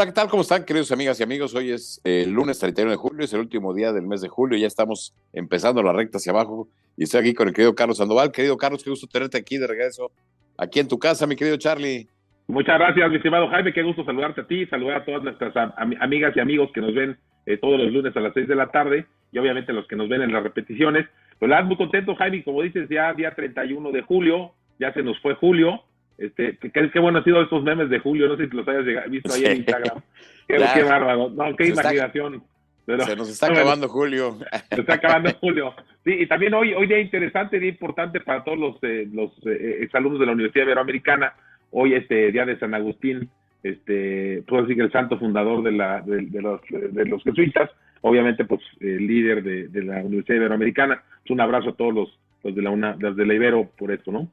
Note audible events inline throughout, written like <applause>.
Hola, ¿qué tal? ¿Cómo están, queridos amigas y amigos? Hoy es el lunes 31 de julio, es el último día del mes de julio, ya estamos empezando la recta hacia abajo y estoy aquí con el querido Carlos Sandoval. Querido Carlos, qué gusto tenerte aquí de regreso, aquí en tu casa, mi querido Charlie. Muchas gracias, mi estimado Jaime, qué gusto saludarte a ti, saludar a todas nuestras amigas y amigos que nos ven eh, todos los lunes a las 6 de la tarde y obviamente los que nos ven en las repeticiones. Pues muy contento, Jaime, como dices, ya día 31 de julio, ya se nos fue julio, este, qué, bueno han sido estos memes de Julio, no sé si los hayas visto ahí en Instagram. <laughs> Qué, bárbaro, no, qué imaginación. se nos está acabando Julio. <laughs> Se está acabando Julio. Sí, y también hoy, hoy día interesante, día importante para todos los, eh, los eh, exalumnos de la Universidad Iberoamericana. Hoy este día de San Agustín, este, puedo decir que el santo fundador de, la, de, los, de los jesuitas, obviamente pues el líder de, de la Universidad Iberoamericana. un abrazo a todos los, los de la una, los de la Ibero por esto, ¿no?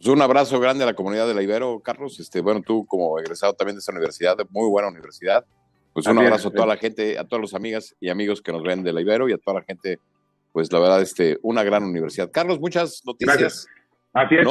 Pues un abrazo grande a la comunidad de la Ibero, Carlos. Este, bueno, tú como egresado también de esa universidad, muy buena universidad. Pues un abrazo a toda la gente, a todas las amigas y amigos que nos ven de la Ibero y a toda la gente, pues la verdad, este, una gran universidad. Carlos, muchas noticias. Así es,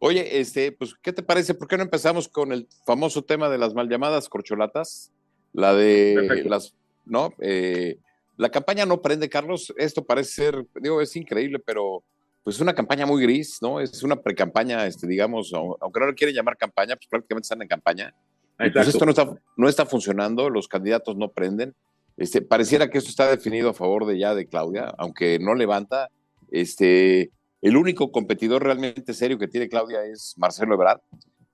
Oye, este, pues, ¿qué te parece? ¿Por qué no empezamos con el famoso tema de las mal llamadas corcholatas? La de las, ¿no? Eh, la campaña no prende, Carlos. Esto parece ser, digo, es increíble, pero pues una campaña muy gris, ¿no? Es una pre-campaña, este, digamos, aunque no lo quieren llamar campaña, pues prácticamente están en campaña. Entonces esto no está, no está funcionando, los candidatos no prenden. Este, pareciera que esto está definido a favor de ya de Claudia, aunque no levanta. Este, el único competidor realmente serio que tiene Claudia es Marcelo Ebrard.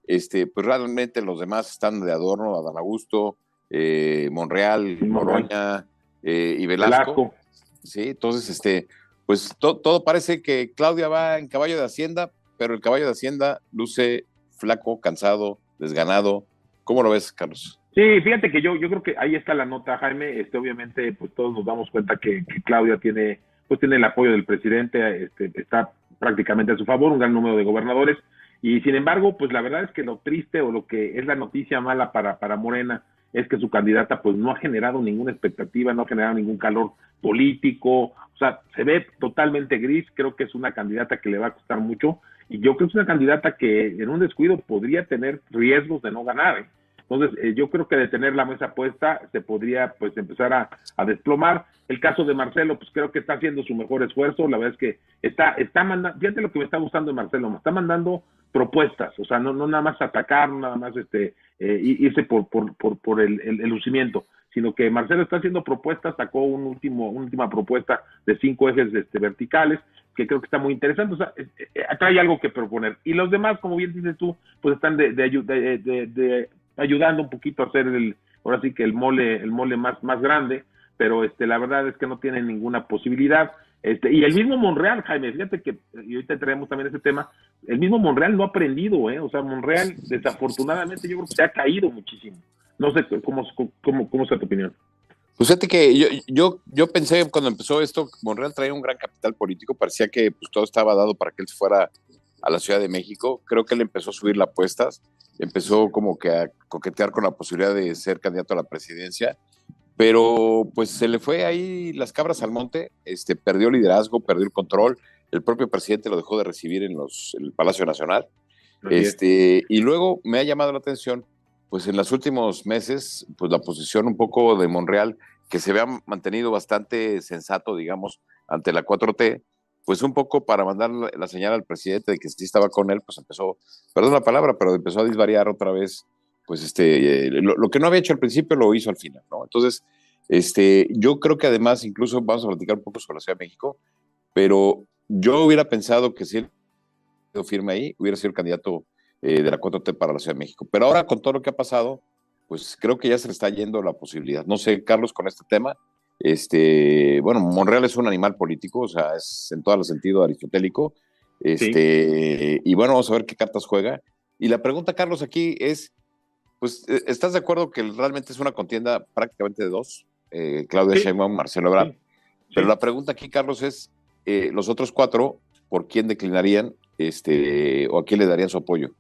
Este, pues realmente los demás están de adorno, Adán Augusto, eh, Monreal, Moroña eh, y Velasco. Sí, entonces, este, pues todo parece que Claudia va en caballo de Hacienda, pero el caballo de Hacienda luce flaco, cansado, desganado. ¿Cómo lo ves, Carlos? Sí, fíjate que yo, yo creo que ahí está la nota, Jaime. Este, obviamente, pues todos nos damos cuenta que, Claudia tiene, pues tiene el apoyo del presidente, este, está prácticamente a su favor, un gran número de gobernadores. Y sin embargo, pues la verdad es que lo triste o lo que es la noticia mala para, para Morena es que su candidata pues no ha generado ninguna expectativa, no ha generado ningún calor político, o sea, se ve totalmente gris, creo que es una candidata que le va a costar mucho y yo creo que es una candidata que en un descuido podría tener riesgos de no ganar. ¿eh? Entonces, eh, yo creo que de tener la mesa puesta se podría pues empezar a, a, desplomar. El caso de Marcelo, pues creo que está haciendo su mejor esfuerzo. La verdad es que está, está mandando, fíjate lo que me está gustando de Marcelo, está mandando propuestas, o sea, no, no nada más atacar, nada más este, eh, irse por, por, por, por el, el, lucimiento, sino que Marcelo está haciendo propuestas, sacó un último, una última propuesta de cinco ejes este, verticales, que creo que está muy interesante, o sea, eh, eh, hay algo que proponer. Y los demás, como bien dices tú, pues están de, de, de, de ayudando un poquito a hacer el, ahora sí que el mole, el mole más, más grande, pero este, la verdad es que no tienen ninguna posibilidad. Este, y el mismo Monreal, Jaime, fíjate que, y ahorita traemos también ese tema, el mismo Monreal no ha aprendido, ¿eh? O sea, Monreal, desafortunadamente, yo creo que se ha caído muchísimo. No sé cómo, cómo, cómo es tu opinión. Pues fíjate que yo, yo, yo pensé cuando empezó esto, Monreal traía un gran capital político, parecía que pues, todo estaba dado para que él fuera a la Ciudad de México. Creo que él empezó a subir las apuestas, empezó como que a coquetear con la posibilidad de ser candidato a la presidencia, pero pues se le fue ahí las cabras al monte, este, perdió liderazgo, perdió el control, el propio presidente lo dejó de recibir en, los, el Palacio Nacional. Este, y luego me ha llamado la atención, pues en los últimos meses, pues la posición un poco de Monreal, que se había mantenido bastante sensato, digamos, ante la 4T, pues un poco para mandar la señal al presidente de que sí estaba con él, pues empezó, perdón la palabra, pero empezó a disvariar otra vez, pues este, lo, que no había hecho al principio lo hizo al final, ¿no? Entonces, este, yo creo que además, incluso vamos a platicar un poco sobre la Ciudad de México, pero yo hubiera pensado que si él firme ahí, hubiera sido el candidato eh, de la 4T para la Ciudad de México. Pero ahora, con todo lo que ha pasado, pues creo que ya se le está yendo la posibilidad. No sé, Carlos, con este tema, este, bueno, Monreal es un animal político, o sea, es en todo el sentido aristotélico. Este, y bueno, vamos a ver qué cartas juega. Y la pregunta, Carlos, aquí es, pues, ¿e-, ¿estás de acuerdo que realmente es una contienda prácticamente de dos? Eh, Claudia Sheinbaum, Marcelo Ebrard. Pero la pregunta aquí, Carlos, es, eh, los otros cuatro, ¿por quién declinarían este, o a quién le darían su apoyo?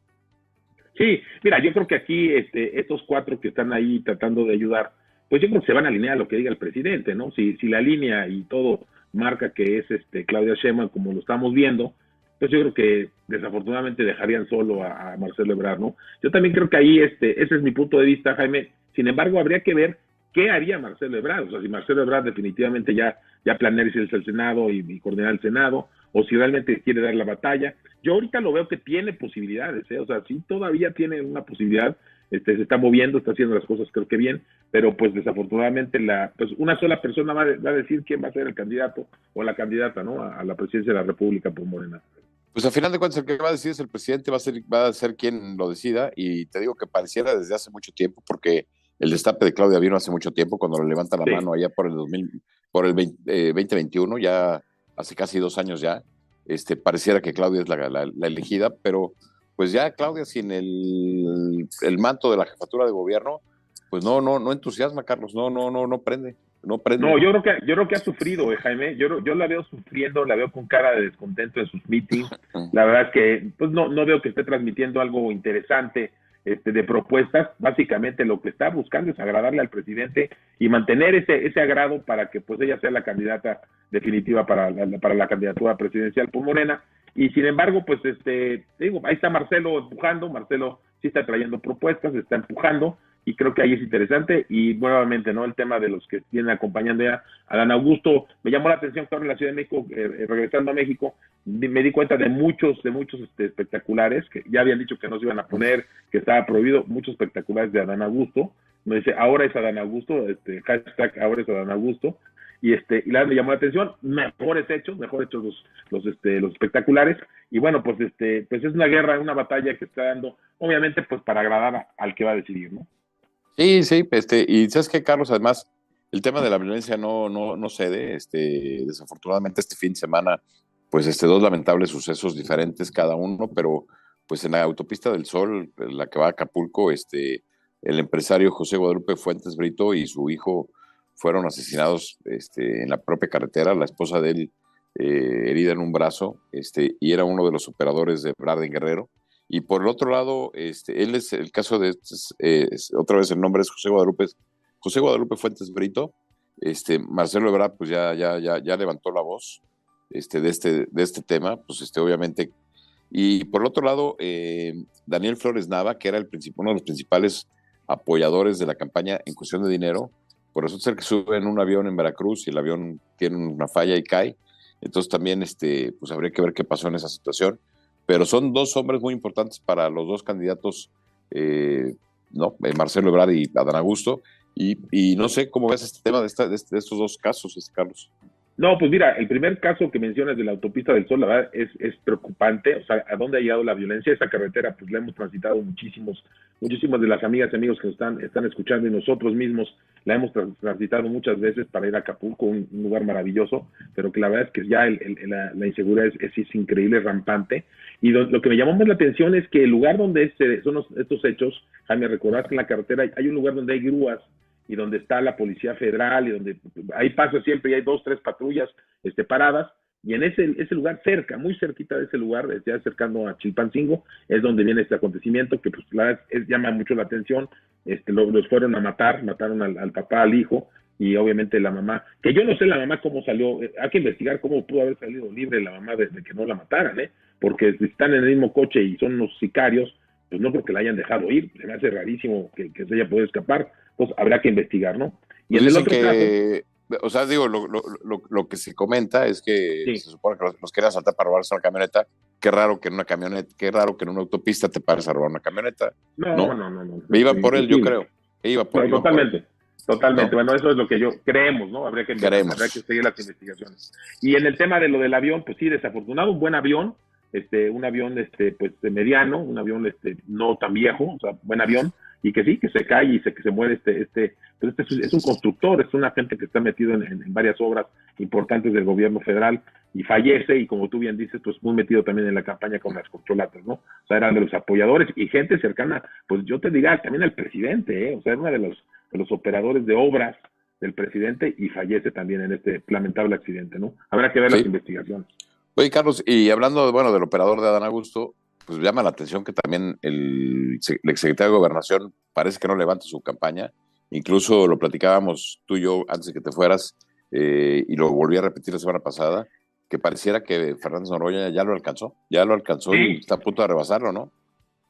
Sí, mira, yo creo que aquí este, estos cuatro que están ahí tratando de ayudar, pues yo creo que se van a alinear a lo que diga el presidente, ¿no? Si, si la línea y todo marca que es este Claudia Sheinbaum como lo estamos viendo, pues yo creo que desafortunadamente dejarían solo a, Marcelo Ebrard, ¿no? Yo también creo que ahí, este, ese es mi punto de vista, Jaime, Sin embargo, habría que ver qué haría Marcelo Ebrard. O sea, si Marcelo Ebrard definitivamente ya, ya planea irse al Senado y, coordinar el Senado, o si realmente quiere dar la batalla. Yo ahorita lo veo que tiene posibilidades, ¿eh? o sea, sí todavía tiene una posibilidad, este, se está moviendo, está haciendo las cosas creo que bien, pero pues desafortunadamente la, pues una sola persona va, a decir quién va a ser el candidato o la candidata, ¿no? A, a la presidencia de la República por Morena. Pues al final de cuentas el que va a decidir es el presidente, va a ser, va a ser quien lo decida y te digo que pareciera desde hace mucho tiempo porque el destape de Claudia vino hace mucho tiempo cuando le levanta la mano allá por el 2000, por el 2021, eh, ya hace casi dos años ya, este, pareciera que Claudia es la, la, elegida, pero pues ya Claudia sin el, el manto de la jefatura de gobierno, pues no, no, no entusiasma, Carlos, no, no, no, no prende. No, no, yo creo que yo creo que ha sufrido, eh, Jaime. Yo, yo la veo sufriendo, la veo con cara de descontento en sus meetings. <laughs> La verdad es que pues no, no veo que esté transmitiendo algo interesante este, de propuestas. Básicamente lo que está buscando es agradarle al presidente y mantener ese, ese agrado para que pues ella sea la candidata definitiva para la, para la candidatura presidencial por Morena. Y sin embargo, pues este, digo, ahí está Marcelo empujando, Marcelo sí está trayendo propuestas, está empujando y creo que ahí es interesante. Y nuevamente no el tema de los que vienen acompañando ya a Dan Augusto. Me llamó la atención que ahora en la Ciudad de México eh, eh, regresando a México me di cuenta de muchos de muchos este, espectaculares que ya habían dicho que no se iban a poner que estaba prohibido muchos espectaculares de Adán Augusto. Me dice ahora es Adán Augusto este hashtag ahora es Adán Augusto y este y la me llamó la atención mejores hechos mejor hechos los los este los espectaculares y bueno pues este pues es una guerra una batalla que está dando obviamente pues para agradar al que va a decidir no Sí, sí, este, y sabes que Carlos, además, el tema de la violencia no, no, no cede, este, desafortunadamente este fin de semana, pues este, dos lamentables sucesos diferentes cada uno, pero pues en la autopista del Sol, la que va a Acapulco, este, el empresario José Guadalupe Fuentes Brito y su hijo fueron asesinados este, en la propia carretera, la esposa de él eh, herida en un brazo, este, y era uno de los operadores de Braden Guerrero. Y por el otro lado, este, él es el caso de, otra vez el nombre es José Guadalupe, José Guadalupe Fuentes Brito. Este, Marcelo Ebrard, pues ya, ya, ya, levantó la voz este, de, este, de este tema, pues este, obviamente. Y por el otro lado, eh, Daniel Flores Nava, que era el uno de los principales apoyadores de la campaña en cuestión de dinero, por eso ser que sube en un avión en Veracruz y el avión tiene una falla y cae. Entonces también este, pues habría que ver qué pasó en esa situación pero son dos hombres muy importantes para los dos candidatos, eh, ¿no? Eh, Marcelo Ebrard y Adán Augusto. Y, y, no sé cómo ves este tema de, esta, de, estos dos casos, este, Carlos. No, pues mira, el primer caso que mencionas de la autopista del Sol, la verdad, es, es preocupante. O sea, ¿a dónde ha llegado la violencia? Esa carretera, pues la hemos transitado muchísimos, muchísimas de las amigas y amigos que nos están, están escuchando y nosotros mismos la hemos transitado muchas veces para ir a Acapulco, un, lugar maravilloso, pero que la verdad es que ya la, inseguridad es, es, increíble, rampante. Y lo, que me llamó más la atención es que el lugar donde este, son estos hechos, Jaime, recordar que en la carretera hay un lugar donde hay grúas y donde está la Policía Federal y donde ahí pasa siempre y hay dos, tres patrullas este, paradas. Y en ese, ese lugar, cerca, muy cerquita de ese lugar, ya acercando a Chilpancingo, es donde viene este acontecimiento que pues la es, llama mucho la atención. Este, los fueron a matar, mataron al, papá, al hijo y obviamente la mamá, que yo no sé la mamá cómo salió, eh, hay que investigar cómo pudo haber salido libre la mamá desde que no la mataran, ¿eh? porque si están en el mismo coche y son unos sicarios, pues no creo que la hayan dejado ir, se me hace rarísimo que, que se haya podido escapar, pues habrá que investigar, ¿no? Y en el otro que, o sea, digo, lo, lo, lo, que se comenta es que se supone que los, querían saltar para robarse una camioneta. Qué raro que en una camioneta, qué raro que en una autopista te pares a robar una camioneta. No, no, no, no. Me iba por él, yo creo. Iba por, totalmente. Totalmente, bueno, eso es lo que yo creemos, ¿no? Habría que, habría que seguir las investigaciones. Y en el tema de lo del avión, pues sí, desafortunado, un buen avión, este, un avión, este, pues mediano, un avión, este, no tan viejo, o sea, buen avión, y que sí, que se cae y se, que se muere este, este, pues este es un constructor, es una gente que está metido en, varias obras importantes del gobierno federal y fallece y como tú bien dices, pues muy metido también en la campaña con las corcholatas, ¿no? O sea, eran de los apoyadores y gente cercana, pues yo te diría también al presidente, ¿eh? O sea, era uno de los, de los operadores de obras del presidente y fallece también en este lamentable accidente, ¿no? Habrá que ver las investigaciones. Oye, Carlos, y hablando, bueno, del operador de Adán Augusto, pues llama la atención que también el, exsecretario de Gobernación parece que no levanta su campaña. Incluso lo platicábamos tú y yo antes de que te fueras, eh, y lo volví a repetir la semana pasada, que pareciera que Fernández Noroña ya lo alcanzó, ya lo alcanzó y está a punto de rebasarlo, ¿no?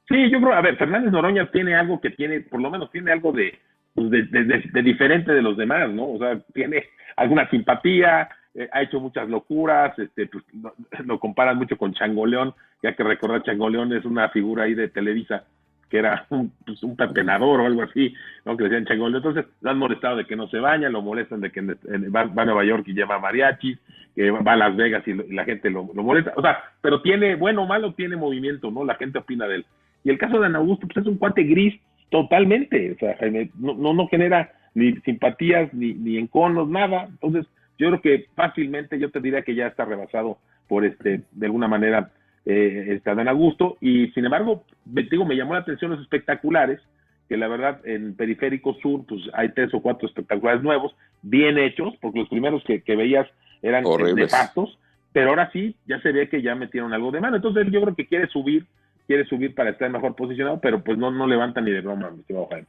Sí, yo creo, a ver, Fernández Noroña tiene algo que tiene, por lo menos tiene algo de, pues, de, diferente de los demás, ¿no? O sea, tiene alguna simpatía, eh, ha hecho muchas locuras, este, pues, <laughs> lo, comparan mucho con Changoleón, ya que recordar Changoleón es una figura ahí de Televisa que era <laughs> un, pues, un o algo así, ¿no? que decían Changoleón. Entonces, lo han molestado de que no se baña, lo molestan de que va, a Nueva York y lleva mariachis, que va a Las Vegas y, la gente lo, molesta. O sea, pero tiene, bueno o malo, tiene movimiento, ¿no? La gente opina de él. Y el caso de Ana Augusto, pues es un cuate gris totalmente. O sea, no, no, no genera ni simpatías, ni, ni enconos, nada. Entonces, yo creo que fácilmente yo te diría que ya está rebasado por este, de alguna manera, eh, está Dan Augusto. Y sin embargo, digo, me llamó la atención los espectaculares, que la verdad en Periférico Sur, pues hay tres o cuatro espectaculares nuevos, bien hechos, porque los primeros que, veías eran nefastos, pero ahora sí, ya se ve que ya metieron algo de mano. Entonces yo creo que quiere subir, quiere subir para estar mejor posicionado, pero pues no, no levanta ni de broma, mi estimado Jaime.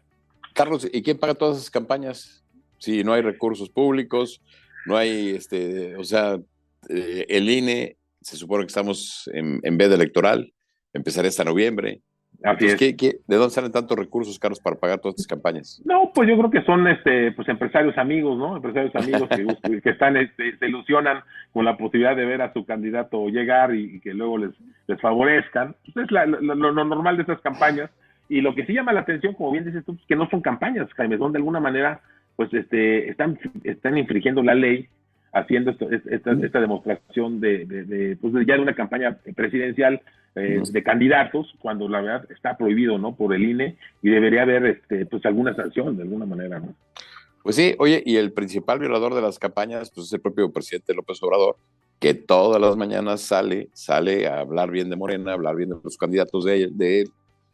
Carlos, ¿y quién paga todas esas campañas? Si no hay recursos públicos, no hay, este, o sea, eh, el INE, se supone que estamos en, en veda electoral, empezará hasta noviembre. ¿De dónde salen tantos recursos, Carlos, para pagar todas estas campañas? No, pues yo creo que son este, pues empresarios amigos, ¿no? Empresarios amigos que, que están, este, se ilusionan con la posibilidad de ver a su candidato llegar y, que luego les, les favorezcan. Pues es lo, normal de estas campañas. Y lo que sí llama la atención, como bien dices tú, es que no son campañas, Jaime, son de alguna manera pues este, están, están infringiendo la ley, haciendo esta, esta, demostración de, de, pues ya de una campaña presidencial eh, de candidatos, cuando la verdad está prohibido, ¿no? Por el INE y debería haber, este, pues alguna sanción de alguna manera, ¿no? Pues sí, oye, y el principal violador de las campañas, pues es el propio presidente López Obrador, que todas las mañanas sale, sale a hablar bien de Morena, a hablar bien de los candidatos de, de él,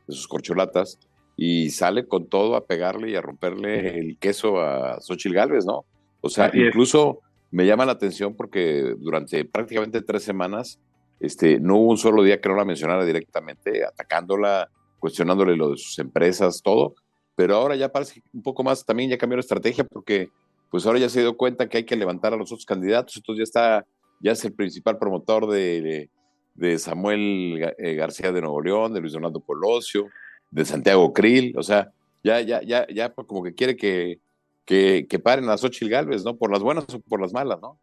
de sus corcholatas, y sale con todo a pegarle y a romperle el queso a Xochitl Galvez, ¿no? O sea, incluso me llama la atención porque durante prácticamente tres semanas este, no hubo un solo día que no la mencionara directamente, atacándola, cuestionándole lo de sus empresas, todo. Pero ahora ya parece un poco más, también ya cambió la estrategia porque pues ahora ya se dio cuenta que hay que levantar a los otros candidatos, entonces ya está, ya es el principal promotor de, de Samuel eh, García de Nuevo León, de Luis Donaldo Polosio, de Santiago Krill, o sea, ya, ya, ya, ya como que quiere que, que, que paren a Xochitl Galvez, ¿no? Por las buenas o por las malas, ¿no?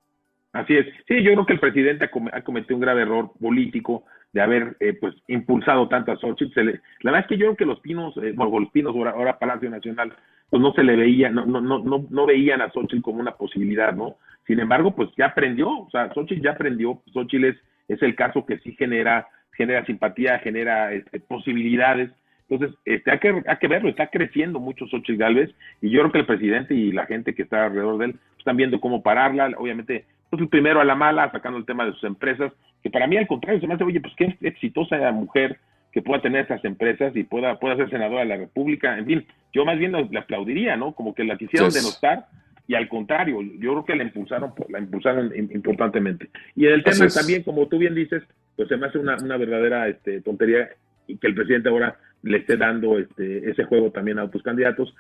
Así es. Sí, yo creo que el presidente ha, cometido un grave error político de haber eh, pues impulsado tanto a Xochitl. la verdad es que yo creo que los pinos, eh, bueno, los pinos ahora, Palacio Nacional, pues no se le veía, no, no, no, no, no veían a Xochitl como una posibilidad, ¿no? Sin embargo, pues ya aprendió, o sea, Xochitl ya aprendió, Xochitl es, es el caso que sí genera, genera simpatía, genera este, posibilidades entonces, este, hay, que, hay que verlo, está creciendo mucho Xochitl Galvez y yo creo que el presidente y la gente que está alrededor de él están viendo cómo pararla. Obviamente, pues el primero a la mala, sacando el tema de sus empresas, que para mí al contrario se me hace, oye, pues qué exitosa mujer que pueda tener esas empresas y pueda, pueda ser senadora de la República. En fin, yo más bien le aplaudiría, ¿no? Como que la quisieron denostar y al contrario, yo creo que la impulsaron, la impulsaron importantemente. Y en el tema también, como tú bien dices, pues se me hace una, una verdadera este, tontería y que el presidente ahora le esté dando este, ese juego también a otros candidatos,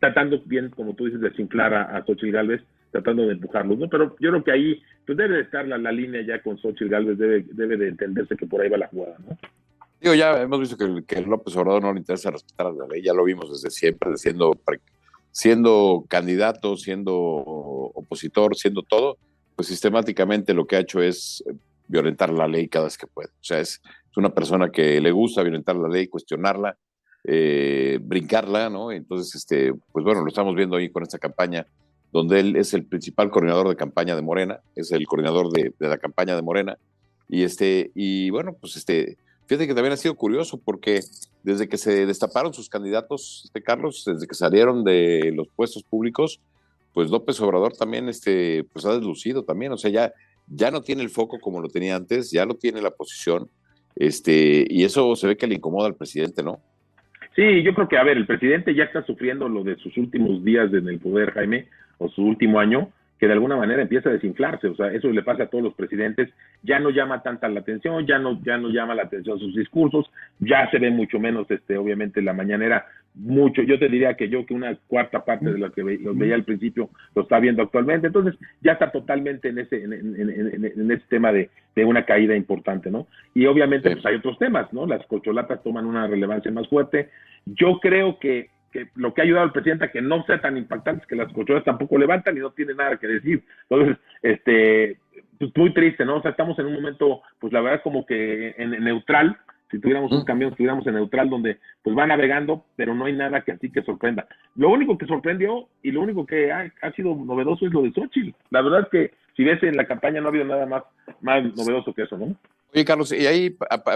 tratando bien, como tú dices, de desinflar a, a Xochitl Galvez, tratando de empujarlos, ¿no? Pero yo creo que ahí pues debe de estar la, línea ya con Xochitl Galvez, debe, debe de entenderse que por ahí va la jugada, ¿no? Digo, ya hemos visto que, que López Obrador no le interesa respetar la ley, ya lo vimos desde siempre, siendo, siendo candidato, siendo opositor, siendo todo, pues sistemáticamente lo que ha hecho es violentar la ley cada vez que puede. O sea, es, es una persona que le gusta violentar la ley, cuestionarla, eh, brincarla, ¿no? Entonces, este, pues bueno, lo estamos viendo ahí con esta campaña, donde él es el principal coordinador de campaña de Morena, es el coordinador de, la campaña de Morena, y este, y bueno, pues este, fíjate que también ha sido curioso porque desde que se destaparon sus candidatos, este Carlos, desde que salieron de los puestos públicos, pues López Obrador también, este, pues ha deslucido también, o sea, ya, ya no tiene el foco como lo tenía antes, ya no tiene la posición, este, y eso se ve que le incomoda al presidente, ¿no? Sí, yo creo que, a ver, el presidente ya está sufriendo lo de sus últimos días en el poder, Jaime, o su último año, que de alguna manera empieza a desinflarse, o sea, eso le pasa a todos los presidentes, ya no llama tanta la atención, ya no, ya no llama la atención sus discursos, ya se ve mucho menos, este, obviamente, la mañanera, mucho, yo te diría que yo que una cuarta parte de lo que los veía al principio lo está viendo actualmente, entonces ya está totalmente en ese, en, en, ese tema de, de, una caída importante, ¿no? Y obviamente pues hay otros temas, ¿no? Las cocholatas toman una relevancia más fuerte, yo creo que que lo que ha ayudado al presidente a que no sea tan impactante es que las corcholatas tampoco levantan y no tiene nada que decir. Entonces, este, pues muy triste, ¿no? O sea, estamos en un momento, pues la verdad como que en, neutral, si tuviéramos un camión, estuviéramos en neutral donde pues va navegando, pero no hay nada que así que sorprenda. Lo único que sorprendió y lo único que ha, sido novedoso es lo de Xochitl. La verdad es que si ves en la campaña no ha habido nada más, más novedoso que eso, ¿no? Oye, Carlos, y ahí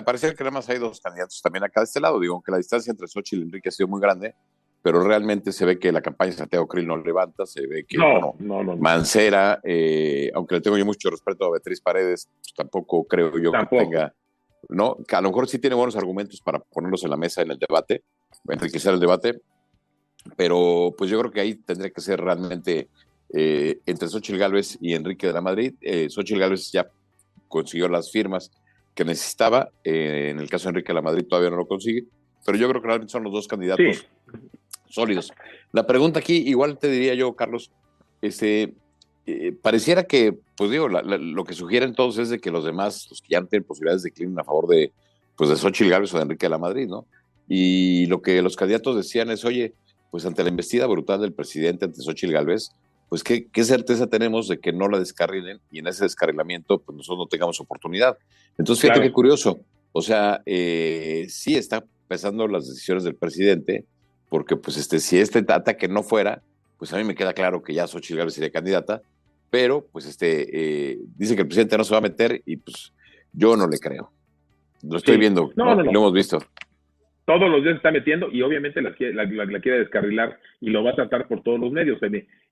parece que nada más hay dos candidatos también acá de este lado. Digo, que la distancia entre Xochitl y Enrique ha sido muy grande, pero realmente se ve que la campaña de Santiago Krill no levanta, se ve que no, no, no, Mancera, eh, aunque le tengo yo mucho respeto a Beatriz Paredes, pues tampoco creo yo que tenga, ¿no? Que a lo mejor sí tiene buenos argumentos para ponerlos en la mesa en el debate, enriquecer el debate, pero pues yo creo que ahí tendría que ser realmente eh, entre Xochitl Gálvez y Enrique de la Madrid. Eh, Xochitl Gálvez ya consiguió las firmas que necesitaba, eh, en el caso de Enrique de la Madrid todavía no lo consigue, pero yo creo que realmente son los dos candidatos sólidos. La pregunta aquí, igual te diría yo, Carlos, este, eh, pareciera que, pues digo, lo que sugieren todos es de que los demás, los que ya tienen posibilidades, declinen a favor de, pues de Xochitl Gálvez o de Enrique de la Madrid, ¿no? Y lo que los candidatos decían es, oye, pues ante la embestida brutal del presidente ante Xochitl Gálvez, pues ¿qué, qué, certeza tenemos de que no la descarrilen y en ese descarrilamiento pues nosotros no tengamos oportunidad. Entonces, fíjate qué curioso. O sea, eh, sí está pesando las decisiones del presidente, porque pues este, si este ataque no fuera, pues a mí me queda claro que ya Xochitl Gálvez sería candidata, pero pues este, eh, dice que el presidente no se va a meter y pues yo no le creo. Lo estoy viendo, no, lo hemos visto. Todos los días se está metiendo y obviamente la, la, quiere descarrilar y lo va a tratar por todos los medios.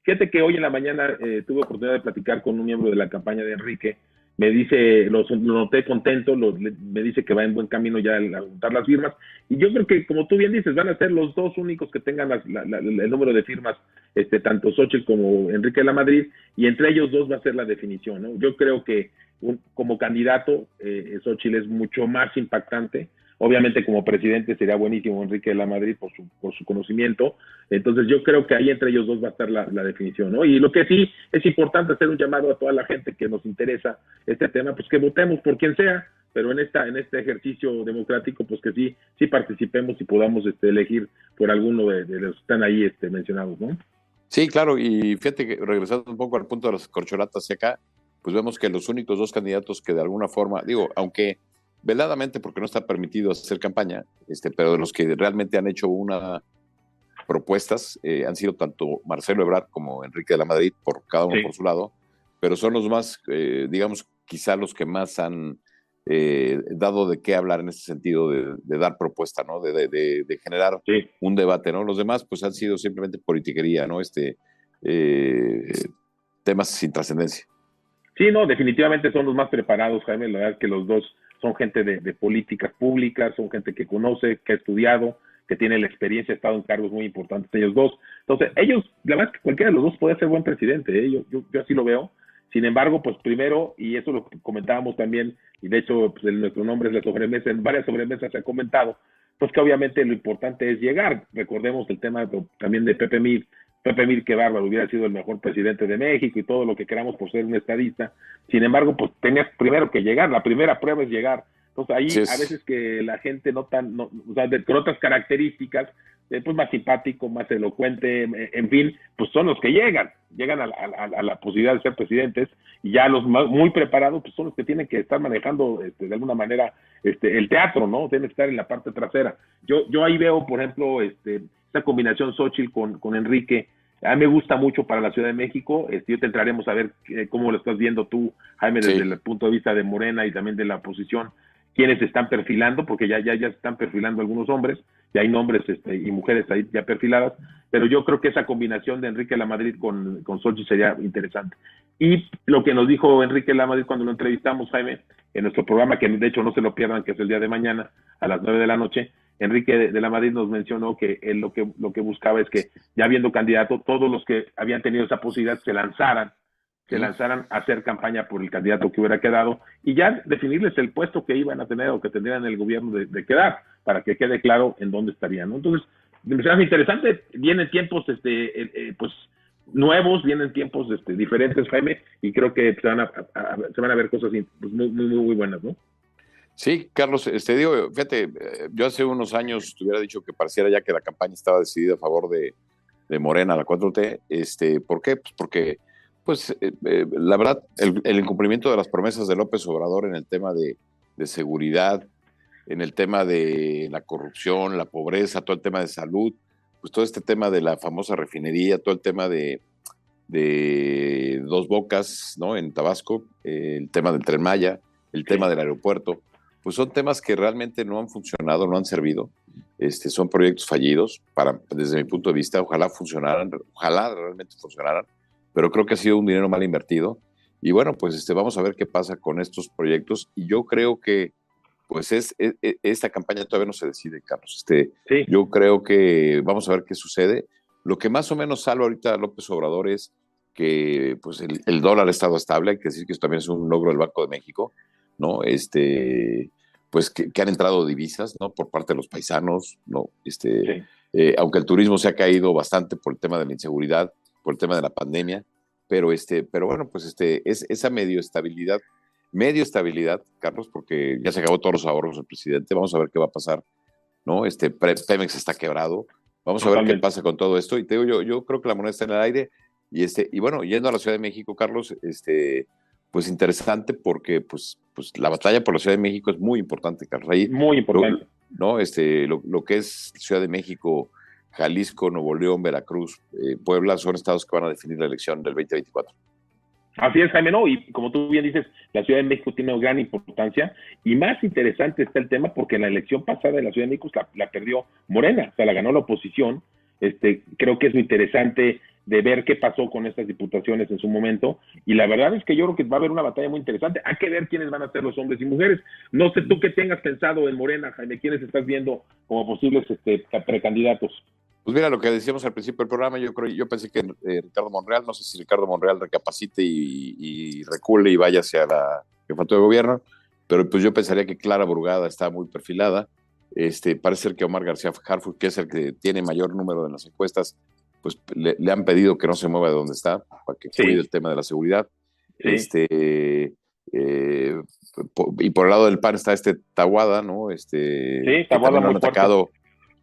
Fíjate que hoy en la mañana eh, tuve oportunidad de platicar con un miembro de la campaña de Enrique me dice, lo, noté contento, me dice que va en buen camino ya a juntar las firmas. Y yo creo que, como tú bien dices, van a ser los dos únicos que tengan el número de firmas, este, tanto Xochitl como Enrique de la Madrid, y entre ellos dos va a ser la definición. ¿no? Yo creo que como candidato, eh, Xochitl es mucho más impactante. Obviamente como presidente sería buenísimo Enrique de la Madrid por su, por su conocimiento. Entonces yo creo que ahí entre ellos dos va a estar la, definición. ¿no? Y lo que sí es importante hacer un llamado a toda la gente que nos interesa este tema, pues que votemos por quien sea, pero en esta en este ejercicio democrático, pues que sí sí participemos y podamos este, elegir por alguno de, los que están ahí este, mencionados. ¿no? Sí, claro, y fíjate que regresando un poco al punto de las corcholatas acá, pues vemos que los únicos dos candidatos que de alguna forma, digo, aunque veladamente porque no está permitido hacer campaña, este, pero de los que realmente han hecho una propuestas eh, han sido tanto Marcelo Ebrard como Enrique de la Madrid, por cada uno por su lado, pero son los más, eh, digamos, quizá los que más han eh, dado de qué hablar en ese sentido de, dar propuesta, ¿no? De, de, generar un debate, ¿no? Los demás, pues han sido simplemente politiquería, ¿no? Este, temas sin trascendencia. Sí, no, definitivamente son los más preparados, Jaime, la verdad que los dos son gente de, políticas públicas, son gente que conoce, que ha estudiado, que tiene la experiencia, ha estado en cargos muy importantes, ellos dos. Entonces, ellos, la verdad es que cualquiera de los dos puede ser buen presidente, ¿eh? yo, yo, así lo veo. Sin embargo, pues primero, y eso lo comentábamos también, y de hecho pues, nuestro nombre es la sobremesa, en varias sobremesas se ha comentado, pues que obviamente lo importante es llegar. Recordemos el tema también de Pepe Mir, Pepe Mir, que bárbaro, hubiera sido el mejor presidente de México y todo lo que queramos por ser un estadista. Sin embargo, pues tenía primero que llegar, la primera prueba es llegar. Entonces ahí a veces que la gente no tan, o sea, con otras características, eh, pues más simpático, más elocuente, en fin, pues son los que llegan, llegan a la, posibilidad de ser presidentes y ya los muy preparados, pues son los que tienen que estar manejando este, de alguna manera este, el teatro, ¿no? Tienen que estar en la parte trasera. Yo, yo ahí veo, por ejemplo, este, esta combinación Xochitl con, con Enrique, a mí me gusta mucho para la Ciudad de México. Este, yo te entraremos a ver eh, cómo lo estás viendo tú, Jaime, desde el punto de vista de Morena y también de la oposición, quiénes se están perfilando, porque ya, ya, ya se están perfilando algunos hombres, ya hay nombres este, y mujeres ahí ya perfiladas, pero yo creo que esa combinación de Enrique La Madrid con, con Sochi sería interesante. Y lo que nos dijo Enrique La Madrid cuando lo entrevistamos, Jaime, en nuestro programa, que de hecho no se lo pierdan, que es el día de mañana a las nueve de la noche, Enrique de la Madrid nos mencionó que él lo que, lo que buscaba es que, ya habiendo candidato, todos los que habían tenido esa posibilidad se lanzaran, se lanzaran a hacer campaña por el candidato que hubiera quedado y ya definirles el puesto que iban a tener o que tendrían el gobierno de, quedar, para que quede claro en dónde estarían. Entonces, me parece interesante, vienen tiempos este, eh, eh, pues nuevos, vienen tiempos este, diferentes, Jaime, y creo que se van a, se van a ver cosas pues, muy, muy, muy buenas, ¿no? Sí, Carlos, este digo, fíjate, eh, yo hace unos años te hubiera dicho que pareciera ya que la campaña estaba decidida a favor de, Morena, la 4T. Este, ¿Por qué? Pues porque, pues, eh, eh, la verdad, el, incumplimiento de las promesas de López Obrador en el tema de, seguridad, en el tema de la corrupción, la pobreza, todo el tema de salud, pues todo este tema de la famosa refinería, todo el tema de, de Dos Bocas, ¿no? En Tabasco, el tema del Tren Maya, el tema del aeropuerto pues son temas que realmente no han funcionado, no han servido. Este, son proyectos fallidos, para, desde mi punto de vista, ojalá funcionaran, ojalá realmente funcionaran, pero creo que ha sido un dinero mal invertido. Y bueno, pues este, vamos a ver qué pasa con estos proyectos. Y yo creo que, pues es, e, e, esta campaña todavía no se decide, Carlos. Este, Yo creo que vamos a ver qué sucede. Lo que más o menos salva ahorita a López Obrador es que pues el, el dólar ha estado estable, hay que decir que eso también es un logro del Banco de México ¿no? Este, pues que, han entrado divisas, ¿no? Por parte de los paisanos, ¿no? Este, eh, aunque el turismo se ha caído bastante por el tema de la inseguridad, por el tema de la pandemia, pero este, pero bueno, pues este, es esa medio estabilidad, medio estabilidad, Carlos, porque ya se acabó todos los ahorros del presidente, vamos a ver qué va a pasar, ¿no? Este, Pemex está quebrado, vamos a ver qué pasa con todo esto, y te digo, yo, yo creo que la moneda está en el aire, y este, y bueno, yendo a la Ciudad de México, Carlos, este, pues interesante porque pues, pues la batalla por la Ciudad de México es muy importante, Carlos. muy importante. ¿no? Este, lo, que es Ciudad de México, Jalisco, Nuevo León, Veracruz, eh, Puebla, son estados que van a definir la elección del 2024. Así es, Jaime, no, y como tú bien dices, la Ciudad de México tiene gran importancia y más interesante está el tema porque en la elección pasada de la Ciudad de México la, la perdió Morena, o sea, la ganó la oposición. Este, creo que es muy interesante de ver qué pasó con estas diputaciones en su momento. Y la verdad es que yo creo que va a haber una batalla muy interesante. Hay que ver quiénes van a ser los hombres y mujeres. No sé tú qué tengas pensado en Morena, Jaime, quiénes estás viendo como posibles este, precandidatos. Pues mira, lo que decíamos al principio del programa, yo creo, yo pensé que eh, Ricardo Monreal, no sé si Ricardo Monreal recapacite y, y, recule y vaya hacia la jefatura de gobierno, pero pues yo pensaría que Clara Burgada está muy perfilada. Este, parece ser que Omar García Harfuch, que es el que tiene mayor número de las encuestas, pues le, han pedido que no se mueva de donde está para que cuide el tema de la seguridad. Este, eh, y por el lado del PAN está este Taguada, ¿no? Este, sí, Taguada lo han atacado,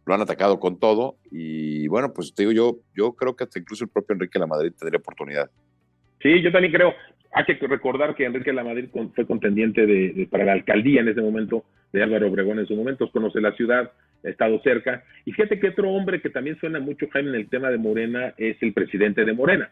lo han atacado con todo y bueno, pues te digo yo, yo creo que hasta incluso el propio Enrique La Madrid tendría oportunidad. Sí, yo también creo. Hay que recordar que Enrique La Madrid fue contendiente de, para la alcaldía en ese momento de Álvaro Obregón en su momento, conoce la ciudad, ha estado cerca. Y fíjate que otro hombre que también suena mucho, Jaime, en el tema de Morena es el presidente de Morena,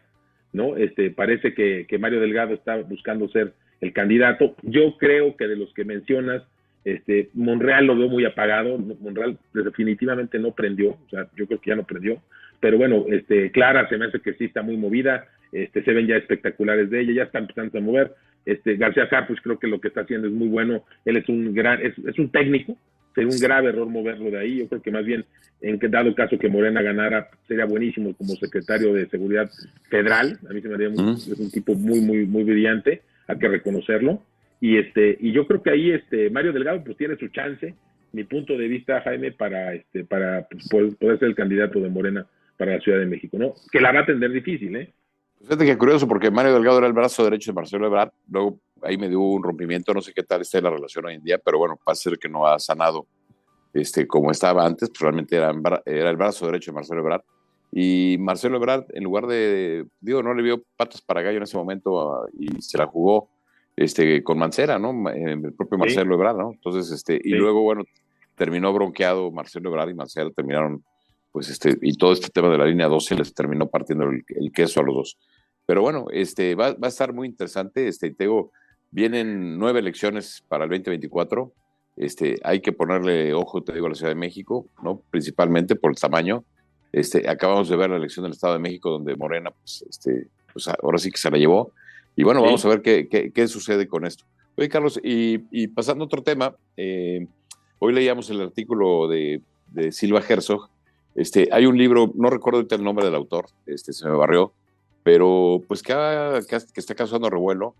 ¿no? Este, parece que, Mario Delgado está buscando ser el candidato. Yo creo que de los que mencionas, este, Monreal lo veo muy apagado, Monreal definitivamente no prendió, o sea, yo creo que ya no prendió, pero bueno, este, Clara se me hace que sí está muy movida, este, se ven ya espectaculares de ella, ya está empezando a mover, este, García Carpus creo que lo que está haciendo es muy bueno, él es un gran, es, es un técnico, sería un grave error moverlo de ahí. Yo creo que más bien, en que dado caso que Morena ganara, sería buenísimo como secretario de Seguridad Federal. A mí se me haría es un tipo muy, muy, muy brillante, hay que reconocerlo. Y este, y yo creo que ahí este Mario Delgado pues tiene su chance, mi punto de vista, Jaime, para este, para pues, poder, ser el candidato de Morena para la Ciudad de México, ¿no? Que la va a tener difícil, ¿eh? Fíjate que curioso, porque Mario Delgado era el brazo derecho de Marcelo Ebrard, luego ahí me dio un rompimiento, no sé qué tal está la relación hoy en día, pero bueno, parece ser que no ha sanado este, como estaba antes, pues realmente era, era el brazo derecho de Marcelo Ebrard. Y Marcelo Ebrard, en lugar de, digo, no le vio patas para gallo en ese momento ah, y se la jugó este, con Mancera, ¿no? El propio Marcelo Ebrard, ¿no? Entonces, este, y luego, bueno, terminó bronqueado Marcelo Ebrard y Mancera terminaron, pues, este, y todo este tema de la línea 12 les terminó partiendo el, queso a los dos. Pero bueno, este, va, va, a estar muy interesante, este, te digo, Vienen nueve elecciones para el 2024. Este, hay que ponerle ojo, te digo, a la Ciudad de México, ¿no? principalmente por el tamaño. Este, acabamos de ver la elección del Estado de México, donde Morena, pues, este, pues ahora sí que se la llevó. Y bueno, vamos a ver qué, qué, sucede con esto. Oye, Carlos, y, pasando a otro tema, eh, hoy leíamos el artículo de, de, Silva Herzog. Este, hay un libro, no recuerdo el nombre del autor, este, se me barrió, pero pues que está causando revuelo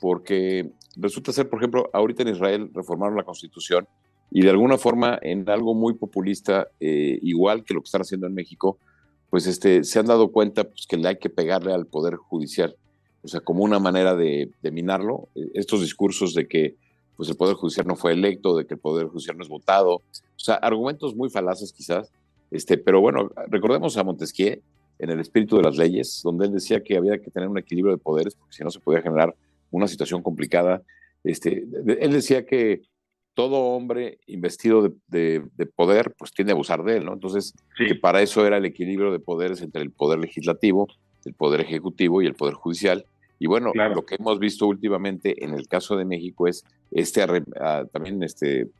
porque resulta ser, por ejemplo, ahorita en Israel reformaron la constitución y de alguna forma en algo muy populista, eh, igual que lo que están haciendo en México, pues este, se han dado cuenta pues, que le hay que pegarle al Poder Judicial, o sea, como una manera de, minarlo. Estos discursos de que pues el Poder Judicial no fue electo, de que el Poder Judicial no es votado. O sea, argumentos muy falaces quizás. Este, pero bueno, recordemos a Montesquieu en el espíritu de las leyes, donde él decía que había que tener un equilibrio de poderes, porque si no se podía generar una situación complicada. Este, él decía que todo hombre investido de, poder, pues tiende a abusar de él, ¿no? Entonces, que para eso era el equilibrio de poderes entre el poder legislativo, el poder ejecutivo y el poder judicial. Y bueno, lo que hemos visto últimamente en el caso de México es este ah, también este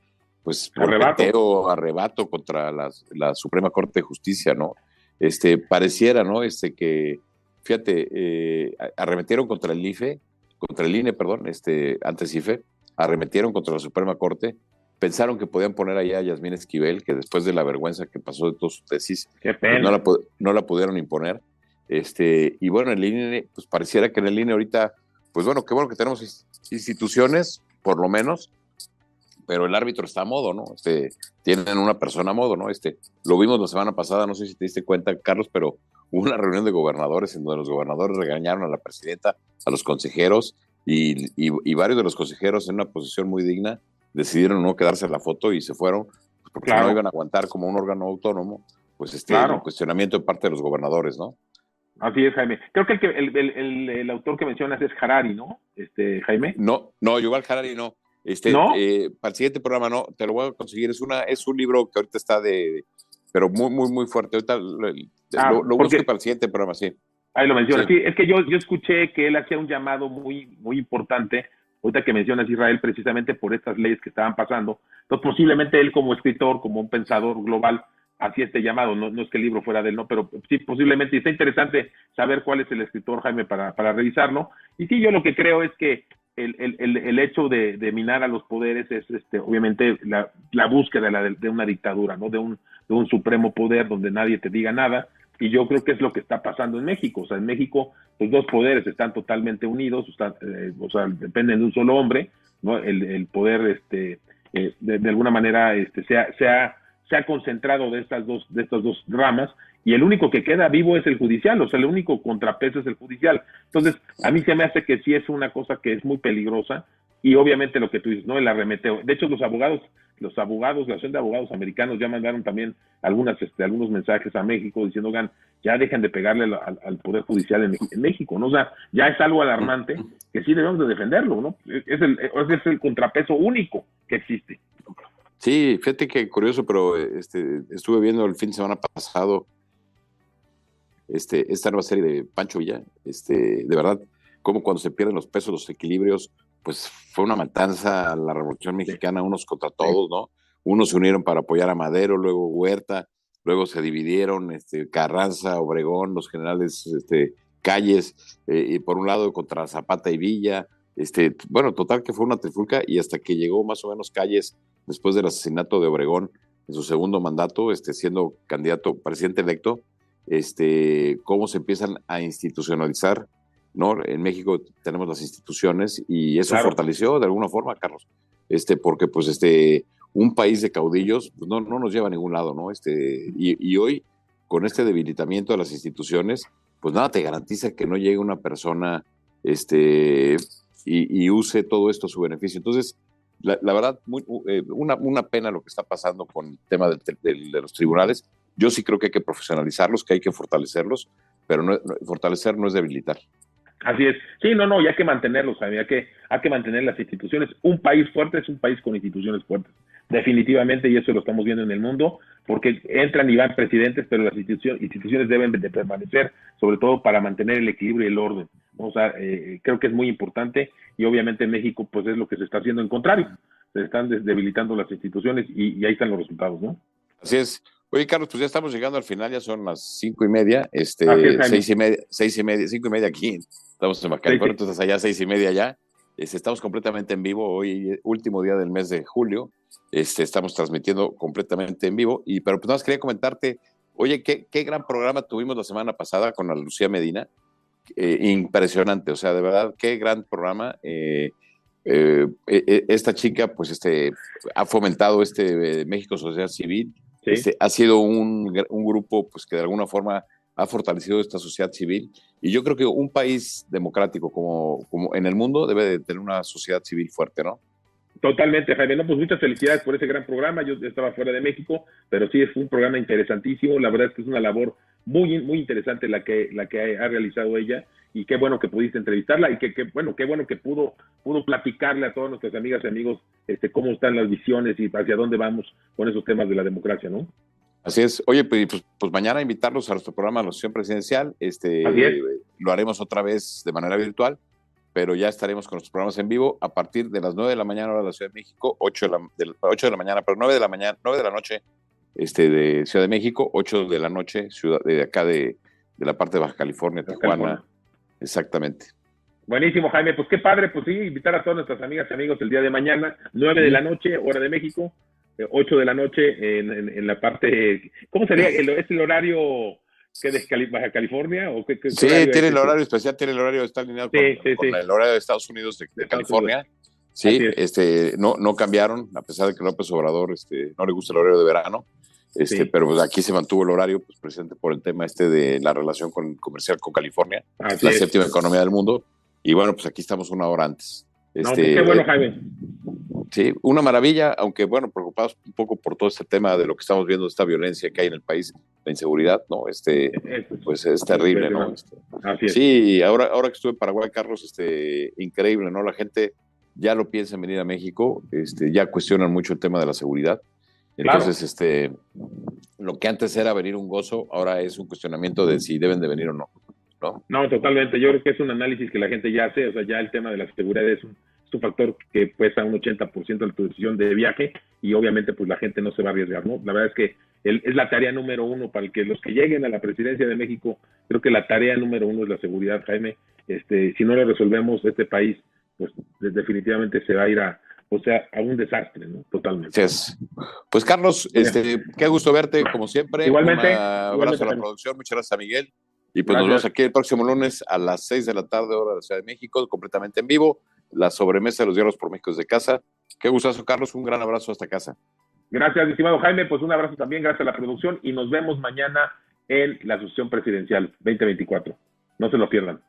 pues arrebato, arrebato contra la, Suprema Corte de Justicia, ¿no? Este pareciera, ¿no? Este que fíjate, eh, arremetieron contra el IFE, contra el INE, perdón, este antes IFE, arremetieron contra la Suprema Corte, pensaron que podían poner allá a Yasmín Esquivel, que después de la vergüenza que pasó de toda su tesis, pues, no, la, no, la, pudieron imponer. Este, y bueno, en el INE, pues pareciera que en el INE ahorita, pues bueno, qué bueno que tenemos instituciones, por lo menos, pero el árbitro está a modo, ¿no? Este, tienen una persona a modo, ¿no? Este, lo vimos la semana pasada, no sé si te diste cuenta, Carlos, pero <laughs> hubo una reunión de gobernadores en donde los gobernadores regañaron a la presidenta, a los consejeros, y, varios de los consejeros en una posición muy digna decidieron no quedarse en la foto y se fueron porque no iban a aguantar como un órgano autónomo, pues este cuestionamiento de parte de los gobernadores, ¿no? Así es, Jaime. Creo que el, el, el, autor que mencionas es Harari, ¿no? Este, Jaime. No, no, Yuval Harari no. Este, eh, para el siguiente programa no, te lo voy a conseguir. Es una, es un libro que ahorita está de, pero muy, muy, muy fuerte. Ahorita lo, ah, lo, busco para el siguiente programa, sí. Ahí lo menciona. Sí. es que yo, yo escuché que él hacía un llamado muy, muy importante, ahorita que mencionas Israel, precisamente por estas leyes que estaban pasando. Entonces, posiblemente él como escritor, como un pensador global, hacía este llamado. No, no es que el libro fuera de él, no, pero sí, posiblemente. Y está interesante saber cuál es el escritor, Jaime, para, para revisarlo. Y sí, yo lo que creo es que el, el, el, hecho de, minar a los poderes es, este, obviamente, la, la búsqueda de, de, una dictadura, ¿no? De un, de un supremo poder donde nadie te diga nada y yo creo que es lo que está pasando en México. O sea, en México los dos poderes están totalmente unidos, eh, o sea, dependen de un solo hombre, ¿no? El, poder, este, eh, de, alguna manera, este, se se, se ha concentrado de estas dos, de estas dos ramas y el único que queda vivo es el judicial, o sea, el único contrapeso es el judicial. Entonces, a mí se me hace que sí es una cosa que es muy peligrosa y obviamente lo que tú dices, ¿no? El arremeteo. De hecho, los abogados los abogados, la Asociación de Abogados Americanos ya mandaron también algunas, este, algunos mensajes a México diciendo, oigan, ya dejen de pegarle al, Poder Judicial en, México, ¿no? O sea, ya es algo alarmante que sí debemos de defenderlo, ¿no? Es el, es el contrapeso único que existe. Sí, fíjate que curioso, pero este, estuve viendo el fin de semana pasado este, esta nueva serie de Pancho Villa, este, de verdad, como cuando se pierden los pesos, los equilibrios, pues fue una matanza a la Revolución Mexicana, unos contra todos, ¿no? Unos se unieron para apoyar a Madero, luego Huerta, luego se dividieron este, Carranza, Obregón, los generales este, Calles, eh, y por un lado contra Zapata y Villa, este, bueno, total que fue una trifulca y hasta que llegó más o menos Calles después del asesinato de Obregón en su segundo mandato, este, siendo candidato, presidente electo, este, cómo se empiezan a institucionalizar ¿no? En México tenemos las instituciones y eso fortaleció de alguna forma, Carlos, este, porque pues este, un país de caudillos pues, no, no nos lleva a ningún lado, ¿no? Este, y, hoy, con este debilitamiento de las instituciones, pues nada te garantiza que no llegue una persona este, y, use todo esto a su beneficio. Entonces, la, verdad, muy, eh, una, una, pena lo que está pasando con el tema de, de, los tribunales. Yo sí creo que hay que profesionalizarlos, que hay que fortalecerlos, pero no, fortalecer no es debilitar. Así es. Sí, no, no, y hay que mantenerlos, hay que, hay que mantener las instituciones. Un país fuerte es un país con instituciones fuertes, definitivamente, y eso lo estamos viendo en el mundo, porque entran y van presidentes, pero las instituciones, instituciones deben de permanecer, sobre todo para mantener el equilibrio y el orden. O sea, eh, creo que es muy importante y obviamente en México pues es lo que se está haciendo en contrario. Se están debilitando las instituciones y, y ahí están los resultados, ¿no? Así es. Oye, Carlos, pues ya estamos llegando al final, ya son las cinco y media, este, seis y media, seis y media, cinco y media aquí, estamos en pero entonces allá seis y media ya. Este, estamos completamente en vivo, hoy último día del mes de julio, este, estamos transmitiendo completamente en vivo, y pero pues nada más quería comentarte, oye, qué, qué gran programa tuvimos la semana pasada con la Lucía Medina, eh, impresionante, o sea, de verdad, qué gran programa. Eh, eh, esta chica, pues, este, ha fomentado este México Sociedad Civil, este, ha sido un, grupo pues, que de alguna forma ha fortalecido esta sociedad civil. Y yo creo que un país democrático como, como en el mundo debe de tener una sociedad civil fuerte, ¿no? Totalmente, Jaime. No, pues muchas felicidades por ese gran programa. Yo estaba fuera de México, pero sí es un programa interesantísimo. La verdad es que es una labor muy, muy interesante la que, la que ha realizado ella. Y qué bueno que pudiste entrevistarla y que, bueno, qué bueno que pudo, pudo platicarle a todas nuestras amigas y amigos este, cómo están las visiones y hacia dónde vamos con esos temas de la democracia, ¿no? Así es. Oye, pues, pues, pues mañana invitarlos a nuestro programa de la sesión presidencial. Este, lo haremos otra vez de manera virtual pero ya estaremos con nuestros programas en vivo a partir de las 9 de la mañana hora de la Ciudad de México, 8 de la, de, 8 de la mañana, pero 9 de la mañana, 9 de la noche este, de Ciudad de México, 8 de la noche ciudad, de acá de, de la parte de Baja California, Tijuana. Exactamente. Buenísimo, Jaime. Pues qué padre, pues sí, invitar a todas nuestras amigas y amigos el día de mañana, 9 de la noche, hora de México, 8 eh, de la noche en, en, la parte, ¿cómo sería? <laughs> El, es el horario ¿Qué de Baja California? ¿o qué, sí, tiene el horario especial, tiene el horario, está alineado con, el horario de Estados Unidos de, California. Sí, este, no, no cambiaron, a pesar de que López Obrador este, no le gusta el horario de verano, este, pero pues aquí se mantuvo el horario pues, presente por el tema este de la relación con, comercial con California, la séptima economía del mundo, y bueno, pues aquí estamos una hora antes. Pues, este, qué bueno, Jaime. Sí, una maravilla, aunque bueno, preocupados un poco por todo este tema de lo que estamos viendo, esta violencia que hay en el país, la inseguridad, ¿no? Este, pues es terrible, ¿no? Este, sí, ahora, ahora que estuve en Paraguay, Carlos, este, increíble, ¿no? La gente ya lo piensa en venir a México, este, ya cuestionan mucho el tema de la seguridad. Entonces, este, lo que antes era venir un gozo, ahora es un cuestionamiento de si deben de venir o no. ¿no? No, totalmente. Yo creo que es un análisis que la gente ya hace, o sea, ya el tema de la seguridad es un, un factor que pesa un 80% de tu decisión de viaje y obviamente pues la gente no se va a arriesgar, ¿no? La verdad es que es la tarea número uno para que los que lleguen a la presidencia de México, creo que la tarea número uno es la seguridad, Jaime. Este, si no lo resolvemos, este país pues definitivamente se va a ir a, o sea, a un desastre, ¿no? Totalmente. Pues Carlos, este, qué gusto verte, como siempre. Igualmente. Un abrazo a la producción, muchas gracias a Miguel. Y pues nos vemos aquí el próximo lunes a las 6 de la tarde, hora de la Ciudad de México, completamente en vivo la sobremesa de los diarios por México de casa. Qué gustazo, Carlos. Un gran abrazo hasta casa. Gracias, estimado Jaime. Pues un abrazo también, gracias a la producción y nos vemos mañana en la sesión presidencial 2024. No se lo pierdan.